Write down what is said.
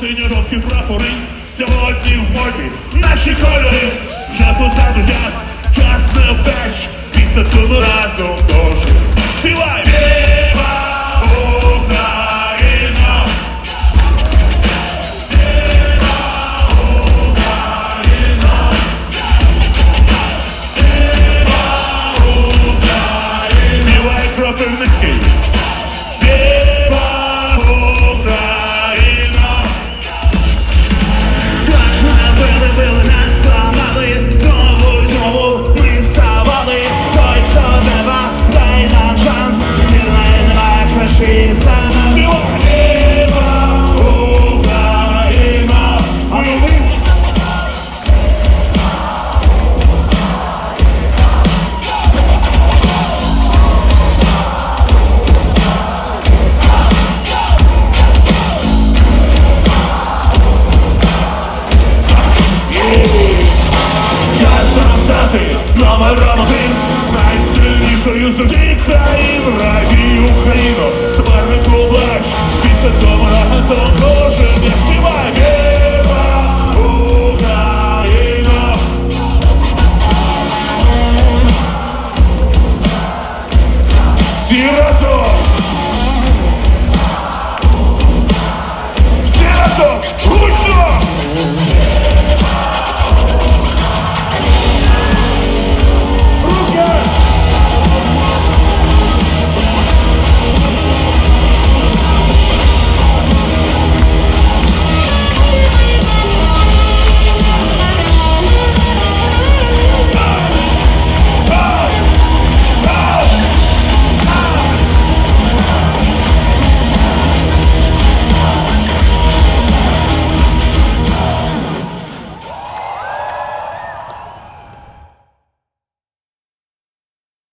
синьо-жовті прапори сьогодні в моді наші кольори вже позаду час, час не веч, після тому разом. судей країн раді Україну, сварний кулач, після дома разом кожен не співає. Віра, Україна! Всі разом! Всі разом!